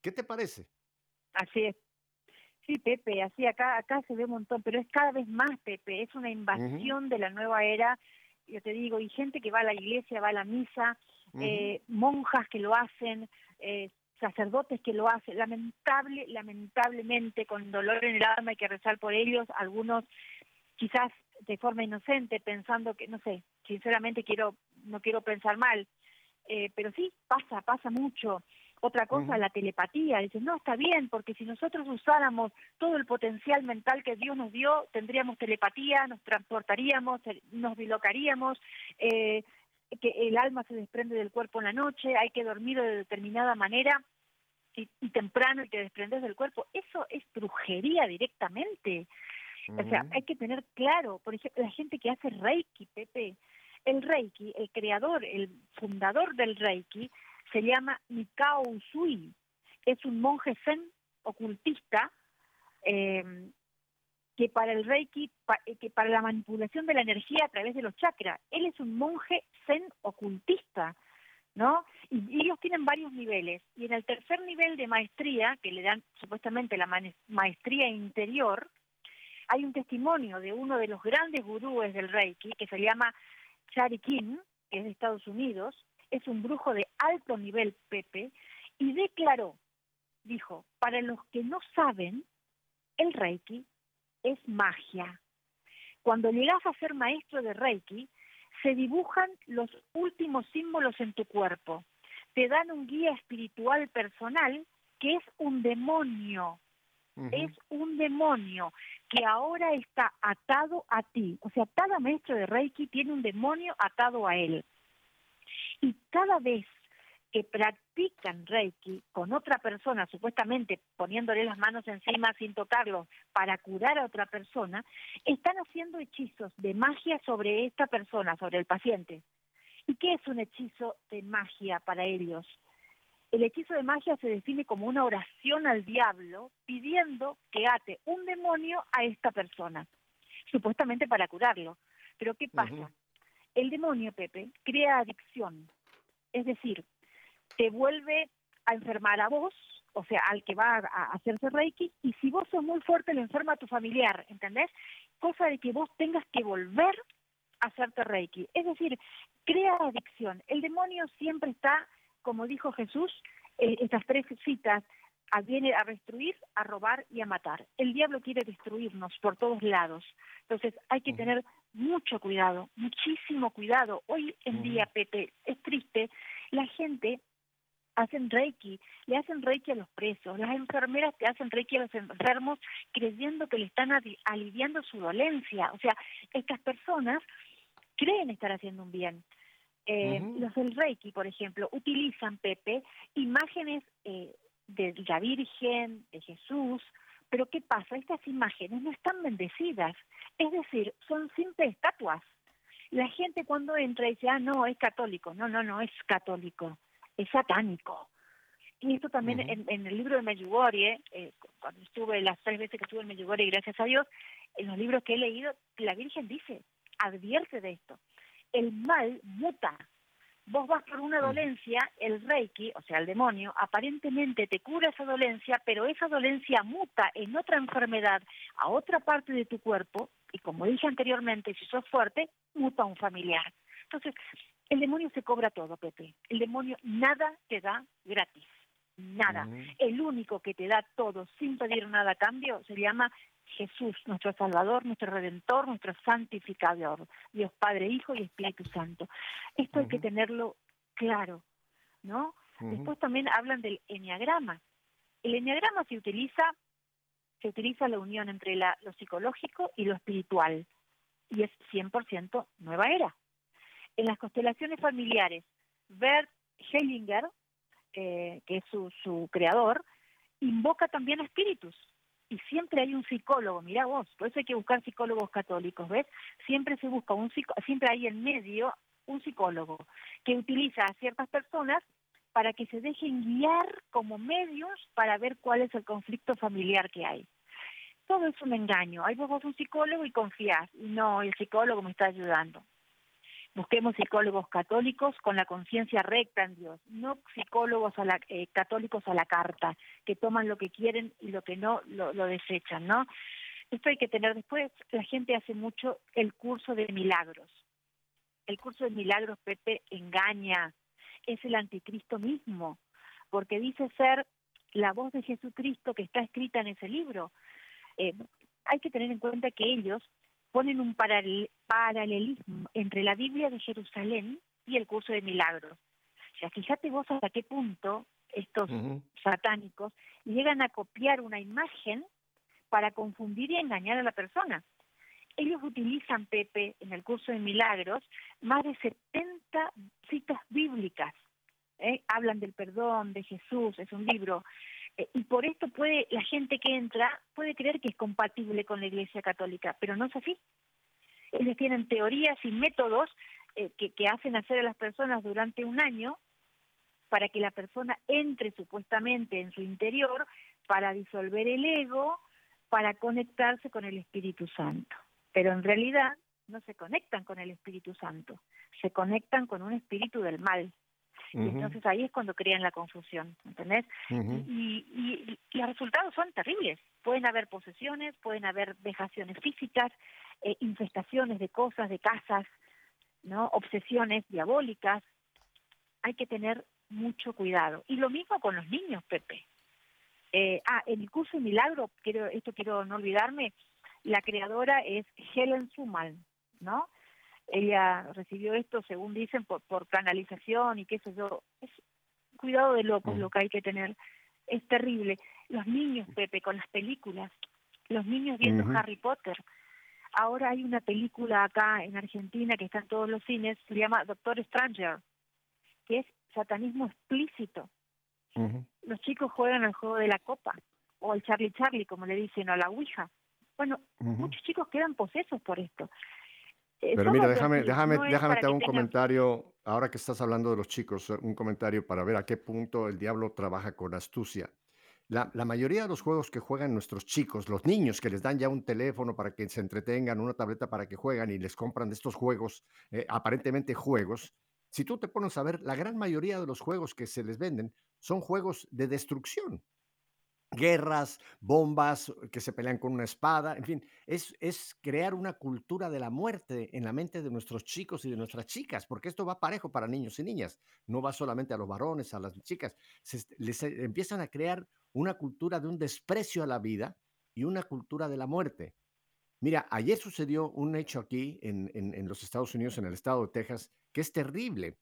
¿Qué te parece? Así es. Sí, Pepe, así acá acá se ve un montón, pero es cada vez más, Pepe, es una invasión de la nueva era, yo te digo, y gente que va a la iglesia, va a la misa, eh, monjas que lo hacen, eh, sacerdotes que lo hacen, lamentable, lamentablemente con dolor en el alma hay que rezar por ellos, algunos quizás de forma inocente pensando que, no sé, sinceramente quiero, no quiero pensar mal, eh, pero sí, pasa, pasa mucho. Otra cosa, la telepatía. Dicen, no, está bien, porque si nosotros usáramos todo el potencial mental que Dios nos dio, tendríamos telepatía, nos transportaríamos, nos bilocaríamos, eh, que el alma se desprende del cuerpo en la noche, hay que dormir de determinada manera y, temprano y te desprendes del cuerpo. Eso es brujería directamente. O sea, hay que tener claro, por ejemplo, la gente que hace Reiki, Pepe, el Reiki, el creador, el fundador del Reiki, se llama Mikao Usui. Es un monje zen ocultista eh, que para el Reiki, eh, que para la manipulación de la energía a través de los chakras. Él es un monje zen ocultista, ¿no? Y, ellos tienen varios niveles. Y en el tercer nivel de maestría, que le dan supuestamente la maestría interior, hay un testimonio de uno de los grandes gurúes del Reiki, que se llama Chari Kim, que es de Estados Unidos, es un brujo de alto nivel, Pepe, y declaró, dijo, para los que no saben, el Reiki es magia. Cuando llegas a ser maestro de Reiki, se dibujan los últimos símbolos en tu cuerpo. Te dan un guía espiritual personal que es un demonio. Es un demonio que ahora está atado a ti. O sea, cada maestro de Reiki tiene un demonio atado a él. Y cada vez que practican Reiki con otra persona, supuestamente poniéndole las manos encima sin tocarlo para curar a otra persona, están haciendo hechizos de magia sobre esta persona, sobre el paciente. ¿Y qué es un hechizo de magia para ellos? El hechizo de magia se define como una oración al diablo pidiendo que ate un demonio a esta persona, supuestamente para curarlo. Pero ¿qué pasa? El demonio, Pepe, crea adicción. Es decir, te vuelve a enfermar a vos, o sea, al que va a, hacerse Reiki, y si vos sos muy fuerte, le enferma a tu familiar, ¿entendés? Cosa de que vos tengas que volver a hacerte Reiki. Es decir, crea adicción. El demonio siempre está, como dijo Jesús, eh, estas tres citas, viene a destruir, a robar y a matar. El diablo quiere destruirnos por todos lados. Entonces hay que tener mucho cuidado, muchísimo cuidado. Hoy en día, Pepe, es triste, la gente hacen reiki, le hacen reiki a los presos, las enfermeras te hacen reiki a los enfermos creyendo que le están aliviando su dolencia. O sea, estas personas creen estar haciendo un bien. Eh, los del reiki, por ejemplo, utilizan, Pepe, imágenes eh, de la Virgen, de Jesús, pero ¿qué pasa? Estas imágenes no están bendecidas, es decir, son simples estatuas. La gente cuando entra dice, ah, no, es católico. No, no, no es católico es satánico. Y esto también en, el libro de Medjugorje, eh, cuando estuve las tres veces que estuve en Medjugorje, gracias a Dios, en los libros que he leído, la Virgen dice, advierte de esto. El mal muta. Vos vas por una dolencia, el Reiki, o sea, el demonio, aparentemente te cura esa dolencia, pero esa dolencia muta en otra enfermedad a otra parte de tu cuerpo, y como dije anteriormente, si sos fuerte, muta a un familiar. Entonces, el demonio se cobra todo, Pepe. El demonio nada te da gratis. Nada. El único que te da todo sin pedir nada a cambio se llama Jesús, nuestro Salvador, nuestro Redentor, nuestro Santificador, Dios Padre, Hijo y Espíritu Santo. Esto hay que tenerlo claro, ¿no? Después también hablan del enneagrama. El enneagrama se utiliza, se utiliza la unión entre la, lo psicológico y lo espiritual, y es 100% nueva era. En las constelaciones familiares, Bert Hellinger, eh, que es su, su creador, invoca también a espíritus. Y siempre hay un psicólogo, mira vos, por eso hay que buscar psicólogos católicos, ¿ves? Siempre se busca un siempre hay en medio un psicólogo que utiliza a ciertas personas para que se dejen guiar como medios para ver cuál es el conflicto familiar que hay. Todo es un engaño. Hay vos un psicólogo y confías. No, el psicólogo me está ayudando. Busquemos psicólogos católicos con la conciencia recta en Dios, no psicólogos a la, eh, católicos a la carta, que toman lo que quieren y lo que no lo, lo desechan, ¿no? Esto hay que tener después, la gente hace mucho el curso de milagros. El curso de milagros, Pepe, engaña, es el anticristo mismo, porque dice ser la voz de Jesucristo que está escrita en ese libro. Eh, hay que tener en cuenta que ellos ponen un paralelismo entre la Biblia de Jerusalén y el curso de milagros. O sea, fíjate vos hasta qué punto estos satánicos llegan a copiar una imagen para confundir y engañar a la persona. Ellos utilizan, Pepe, en el curso de milagros, más de 70 citas bíblicas. ¿eh? Hablan del perdón, de Jesús, es un libro. Eh, y por esto puede la gente que entra puede creer que es compatible con la Iglesia Católica, pero no es así. Ellos tienen teorías y métodos eh, que, que hacen hacer a las personas durante un año para que la persona entre supuestamente en su interior para disolver el ego, para conectarse con el Espíritu Santo pero en realidad no se conectan con el Espíritu Santo, se conectan con un espíritu del mal. Y entonces ahí es cuando crean la confusión, ¿entendés? y, los resultados son terribles. Pueden haber posesiones, pueden haber vejaciones físicas, eh, infestaciones de cosas, de casas, ¿no? Obsesiones diabólicas. Hay que tener mucho cuidado. Y lo mismo con los niños, Pepe. Eh, ah, en el curso de milagro, quiero, esto quiero no olvidarme, la creadora es Helen Sumal, ¿no? Ella recibió esto, según dicen, por, canalización y qué sé yo. Es cuidado de locos mm. lo que hay que tener. Es terrible. Los niños, Pepe, con las películas. Los niños viendo Harry Potter. Ahora hay una película acá en Argentina que está en todos los cines, se llama Doctor Stranger, que es satanismo explícito. Los chicos juegan al juego de la copa, o al Charlie Charlie, como le dicen, o a la Ouija. Bueno, muchos chicos quedan posesos por esto. Pero mira, déjame, déjame, déjame te hago un comentario, ahora que estás hablando de los chicos, un comentario para ver a qué punto el diablo trabaja con astucia. La, la, mayoría de los juegos que juegan nuestros chicos, los niños que les dan ya un teléfono para que se entretengan, una tableta para que juegan y les compran de estos juegos, eh, aparentemente juegos, si tú te pones a ver, la gran mayoría de los juegos que se les venden son juegos de destrucción guerras, bombas que se pelean con una espada, en fin, es, es crear una cultura de la muerte en la mente de nuestros chicos y de nuestras chicas, porque esto va parejo para niños y niñas, no va solamente a los varones, a las chicas, se, les eh, empiezan a crear una cultura de un desprecio a la vida y una cultura de la muerte. Mira, ayer sucedió un hecho aquí en, en, los Estados Unidos, en el estado de Texas, que es terrible.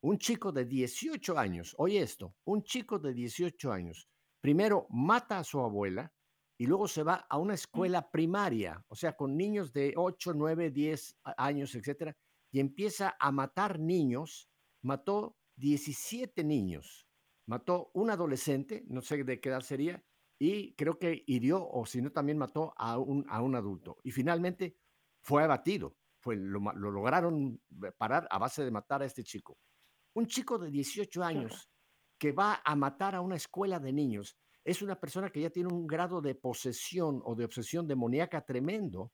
Un chico de 18 años, oye esto, un chico de 18 años, primero mata a su abuela y luego se va a una escuela primaria, o sea, con niños de 8, 9, 10 años, etcétera, y empieza a matar niños. Mató 17 niños, mató un adolescente, no sé de qué edad sería, y creo que hirió o si no también mató a un, a un adulto. Y finalmente fue abatido, fue, lo, lo lograron parar a base de matar a este chico. Un chico de 18 años que va a matar a una escuela de niños es una persona que ya tiene un grado de posesión o de obsesión demoníaca tremendo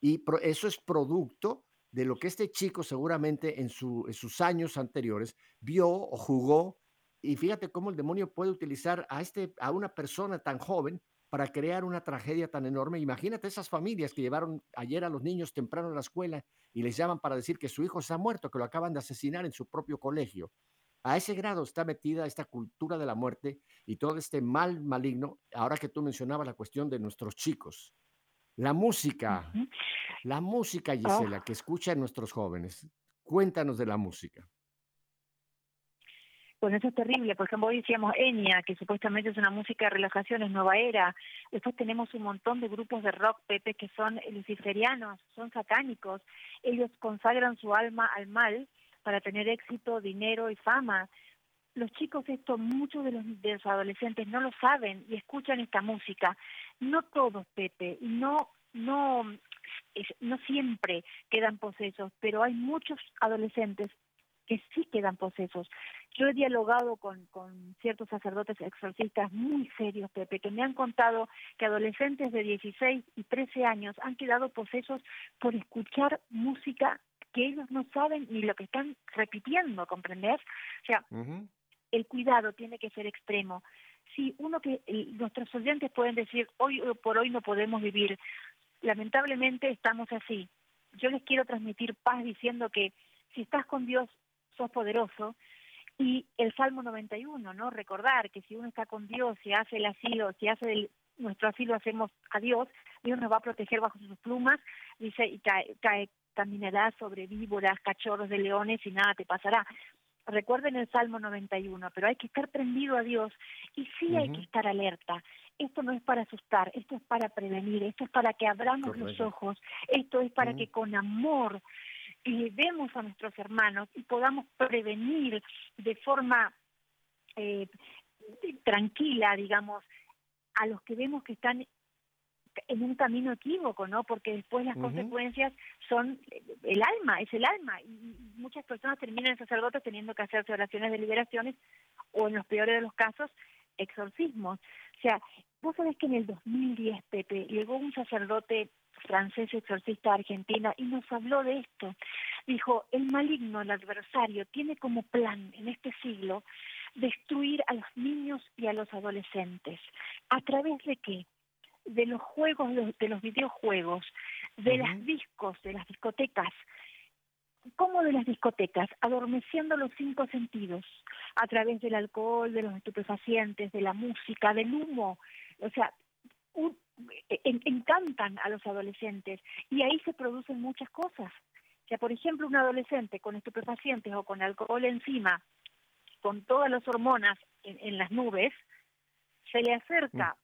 y eso es producto de lo que este chico seguramente en, sus años anteriores vio o jugó y fíjate cómo el demonio puede utilizar a, este, a una persona tan joven para crear una tragedia tan enorme. Imagínate esas familias que llevaron ayer a los niños temprano a la escuela y les llaman para decir que su hijo se ha muerto, que lo acaban de asesinar en su propio colegio. A ese grado está metida esta cultura de la muerte y todo este mal maligno, ahora que tú mencionabas la cuestión de nuestros chicos. La música, la música, Gisela, Oh. que escuchan nuestros jóvenes. Cuéntanos de la música. Bueno, eso es terrible. Por ejemplo, hoy decíamos Enya, que supuestamente es una música de relajación, es nueva era. Después tenemos un montón de grupos de rock, Pepe, que son luciferianos, son satánicos. Ellos consagran su alma al mal para tener éxito, dinero y fama. Los chicos esto, muchos de los, de los adolescentes no lo saben y escuchan esta música. No todos, Pepe, y no, no, no siempre quedan posesos, pero hay muchos adolescentes que sí quedan posesos. Yo he dialogado con, con ciertos sacerdotes exorcistas muy serios, Pepe, que me han contado que adolescentes de 16 y 13 años han quedado posesos por escuchar música que ellos no saben ni lo que están repitiendo, ¿comprender? O sea, el cuidado tiene que ser extremo. Si uno que el- nuestros oyentes pueden decir hoy por hoy no podemos vivir, lamentablemente estamos así. Yo les quiero transmitir paz diciendo que si estás con Dios sos poderoso y el Salmo 91, ¿no? Recordar que si uno está con Dios, si hace el asilo, si hace el- nuestro asilo hacemos a Dios, Dios nos va a proteger bajo sus plumas, dice, y cae, cae caminarás sobre víboras, cachorros de leones y nada te pasará. Recuerden el Salmo 91, pero hay que estar prendido a Dios y sí hay que estar alerta. Esto no es para asustar, esto es para prevenir, esto es para que abramos los ojos, esto es para Ujú. que con amor eh, vemos a nuestros hermanos y podamos prevenir de forma eh, tranquila, digamos, a los que vemos que están en un camino equívoco, ¿no? Porque después las consecuencias son eh, el alma, es el alma. Y muchas personas terminan sacerdotes teniendo que hacerse oraciones de liberaciones o en los peores de los casos, exorcismos. O sea, vos sabés que en el 2010, Pepe, llegó un sacerdote francés exorcista a Argentina y nos habló de esto. Dijo, el maligno, el adversario, tiene como plan en este siglo destruir a los niños y a los adolescentes. ¿A través de qué? De los juegos, de de los videojuegos, de las discos, de las discotecas. ¿Cómo de las discotecas? Adormeciendo los cinco sentidos, a través del alcohol, de los estupefacientes, de la música, del humo. O sea, un- en- encantan a los adolescentes y ahí se producen muchas cosas. O sea, por ejemplo, un adolescente con estupefacientes o con alcohol encima, con todas las hormonas en, en las nubes, se le acerca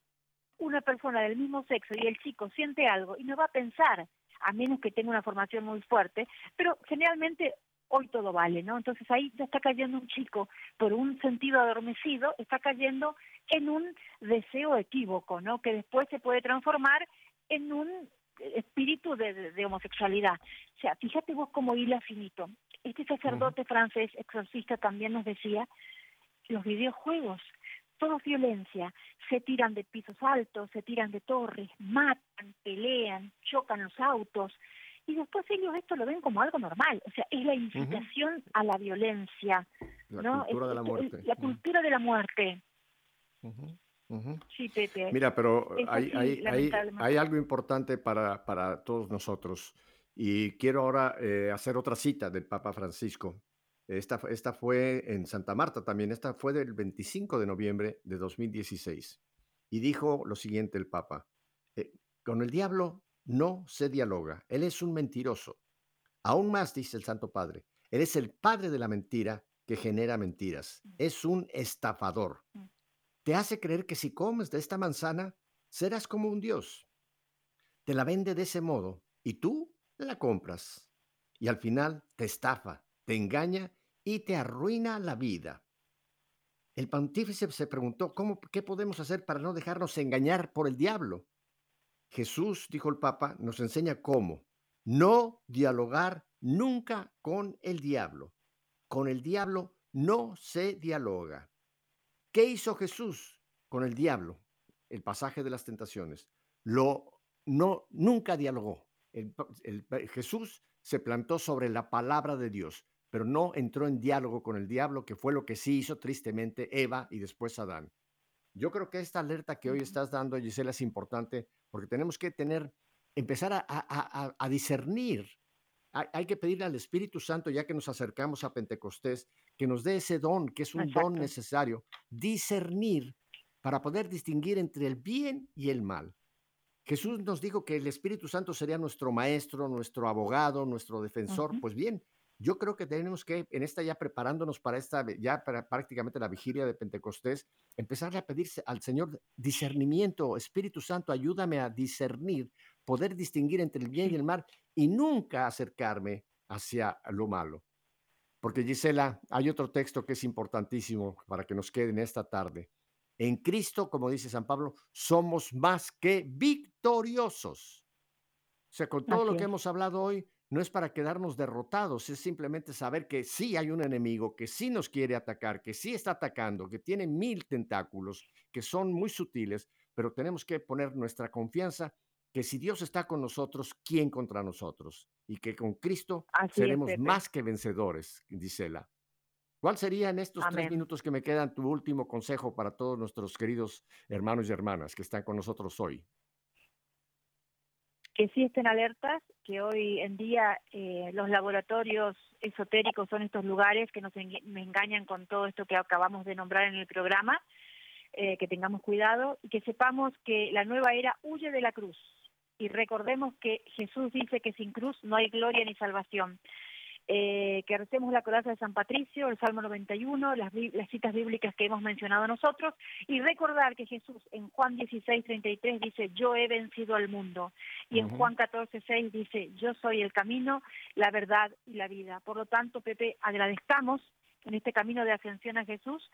una persona del mismo sexo y el chico siente algo y no va a pensar, a menos que tenga una formación muy fuerte, pero generalmente hoy todo vale, ¿no? Entonces ahí ya está cayendo un chico por un sentido adormecido, está cayendo en un deseo equívoco, ¿no? Que después se puede transformar en un espíritu de, de- de homosexualidad. O sea, fíjate vos cómo hila finito. Este sacerdote francés exorcista también nos decía, los videojuegos, todo es violencia, se tiran de pisos altos, se tiran de torres, matan, pelean, chocan los autos, y después ellos esto lo ven como algo normal, o sea, es la incitación a la violencia, La ¿no? cultura Es- de la es- muerte. La cultura de la muerte, sí, Pepe. Mira, pero hay algo importante para, para todos nosotros. Y quiero ahora eh, hacer otra cita del Papa Francisco. Esta, esta fue en Santa Marta también, esta fue del 25 de noviembre de 2016. Y dijo lo siguiente el Papa, eh, con el diablo no se dialoga, él es un mentiroso. Aún más, dice el Santo Padre, él es el padre de la mentira que genera mentiras, es un estafador te hace creer que si comes de esta manzana serás como un dios. Te la vende de ese modo y tú la compras. Y al final te estafa, te engaña y te arruina la vida. El pontífice se preguntó, ¿cómo, ¿qué podemos hacer para no dejarnos engañar por el diablo? Jesús, dijo el Papa, nos enseña cómo. No dialogar nunca con el diablo. Con el diablo no se dialoga. ¿Qué hizo Jesús con el diablo? El pasaje de las tentaciones. Lo no nunca dialogó. El- Jesús se plantó sobre la palabra de Dios, pero no entró en diálogo con el diablo, que fue lo que sí hizo tristemente Eva y después Adán. Yo creo que esta alerta que hoy estás dando, Gisela, es importante porque tenemos que tener, empezar a, a- a- a discernir. Hay, hay que pedirle al Espíritu Santo, ya que nos acercamos a Pentecostés, que nos dé ese don, que es un don necesario, discernir para poder distinguir entre el bien y el mal. Jesús nos dijo que el Espíritu Santo sería nuestro maestro, nuestro abogado, nuestro defensor. Pues bien, yo creo que tenemos que, en esta ya preparándonos para esta, ya para prácticamente la vigilia de Pentecostés, empezar a pedirse al Señor discernimiento, Espíritu Santo, ayúdame a discernir, poder distinguir entre el bien y el mal y nunca acercarme hacia lo malo. Porque Gisela, hay otro texto que es importantísimo para que nos quede en esta tarde. En Cristo, como dice San Pablo, somos más que victoriosos. O sea, con todo lo que hemos hablado hoy, no es para quedarnos derrotados, es simplemente saber que sí hay un enemigo, que sí nos quiere atacar, que sí está atacando, que tiene mil tentáculos, que son muy sutiles, pero tenemos que poner nuestra confianza que si Dios está con nosotros, ¿quién contra nosotros? Y que con Cristo seremos más que vencedores, Gisela. ¿Cuál sería en estos tres minutos que me quedan tu último consejo para todos nuestros queridos hermanos y hermanas que están con nosotros hoy? Que sí estén alertas, que hoy en día eh, los laboratorios esotéricos son estos lugares que nos engañan con todo esto que acabamos de nombrar en el programa, eh, que tengamos cuidado y que sepamos que la nueva era huye de la cruz. Y recordemos que Jesús dice que sin cruz no hay gloria ni salvación eh, que recemos la coraza de San Patricio, el Salmo 91, las, las, citas bíblicas que hemos mencionado nosotros, y recordar que Jesús en Juan 16, 33 dice, yo he vencido al mundo, y en Juan 14, 6 dice, yo soy el camino, la verdad y la vida. Por lo tanto, Pepe, agradezcamos en este camino de ascensión a Jesús,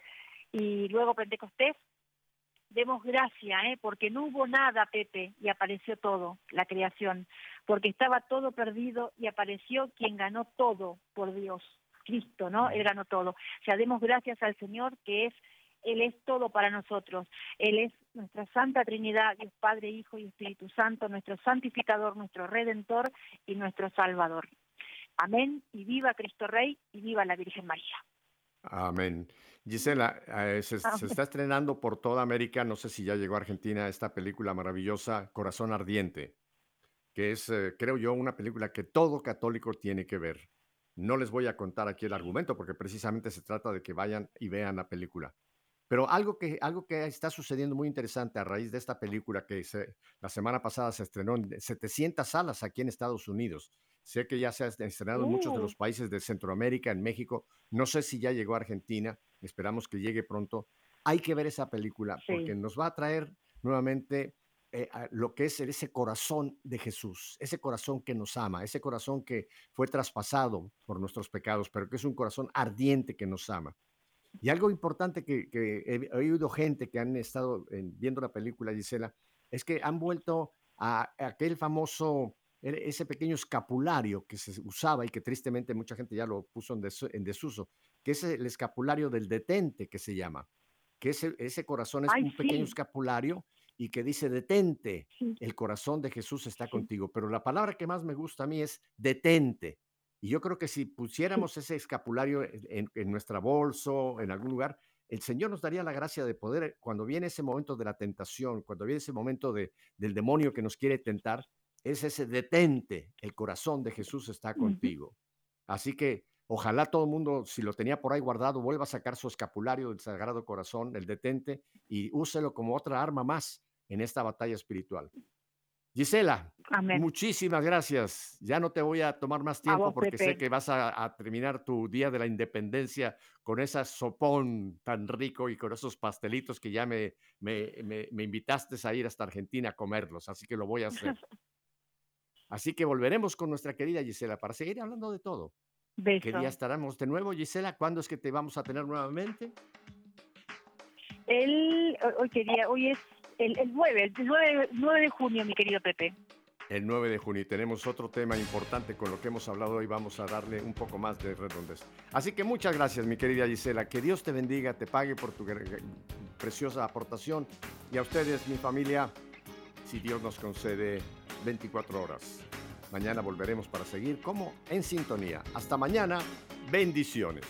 y luego Pentecostés, demos gracia, ¿eh? porque no hubo nada, Pepe, y apareció todo, la creación, porque estaba todo perdido y apareció quien ganó todo por Dios, Cristo, ¿no? Él ganó todo. O sea, demos gracias al Señor que es él es todo para nosotros. Él es nuestra Santa Trinidad, Dios Padre, Hijo y Espíritu Santo, nuestro santificador, nuestro redentor y nuestro salvador. Amén y viva Cristo Rey y viva la Virgen María. Amén. Gisela, eh, se, está estrenando por toda América, no sé si ya llegó a Argentina, esta película maravillosa, Corazón Ardiente, que es, eh, creo yo, una película que todo católico tiene que ver. No les voy a contar aquí el argumento porque precisamente se trata de que vayan y vean la película. Pero algo que, algo que está sucediendo muy interesante a raíz de esta película que la semana pasada se estrenó en 700 salas aquí en Estados Unidos Sé que ya se ha estrenado en muchos de los oh. países de Centroamérica, en México. No sé si ya llegó a Argentina. Esperamos que llegue pronto. Hay que ver esa película porque nos va a traer nuevamente eh, lo que es ese corazón de Jesús, ese corazón que nos ama, ese corazón que fue traspasado por nuestros pecados, pero que es un corazón ardiente que nos ama. Y algo importante que, he, oído gente que han estado viendo la película, Gisela, es que han vuelto a aquel famoso ese pequeño escapulario que se usaba y que tristemente mucha gente ya lo puso en, desuso, que es el escapulario del detente que se llama, que ese, ese corazón es un pequeño escapulario y que dice detente, el corazón de Jesús está contigo, pero la palabra que más me gusta a mí es detente. Y yo creo que si pusiéramos ese escapulario en, nuestra bolsa, en algún lugar, el Señor nos daría la gracia de poder, cuando viene ese momento de la tentación, cuando viene ese momento de, del demonio que nos quiere tentar, es ese detente, el corazón de Jesús está contigo. Así que ojalá todo el mundo, si lo tenía por ahí guardado, vuelva a sacar su escapulario del Sagrado Corazón, el detente, y úselo como otra arma más en esta batalla espiritual. Gisela, muchísimas gracias. Ya no te voy a tomar más tiempo porque sé que vas a, terminar tu día de la independencia con ese sopón tan rico y con esos pastelitos que ya me, me, me, me invitaste a ir hasta Argentina a comerlos, así que lo voy a hacer. Así que volveremos con nuestra querida Gisela para seguir hablando de todo. Beso. ¿Qué día estaremos de nuevo, Gisela? ¿Cuándo es que te vamos a tener nuevamente? El, hoy, día, hoy es el, 9, el 9, de junio, mi querido Pepe. El 9 de junio y tenemos otro tema importante con lo que hemos hablado hoy. Vamos a darle un poco más de redondez. Así que muchas gracias, mi querida Gisela. Que Dios te bendiga, te pague por tu preciosa aportación. Y a ustedes, mi familia, si Dios nos concede 24 horas. Mañana volveremos para seguir como en sintonía. Hasta mañana, bendiciones.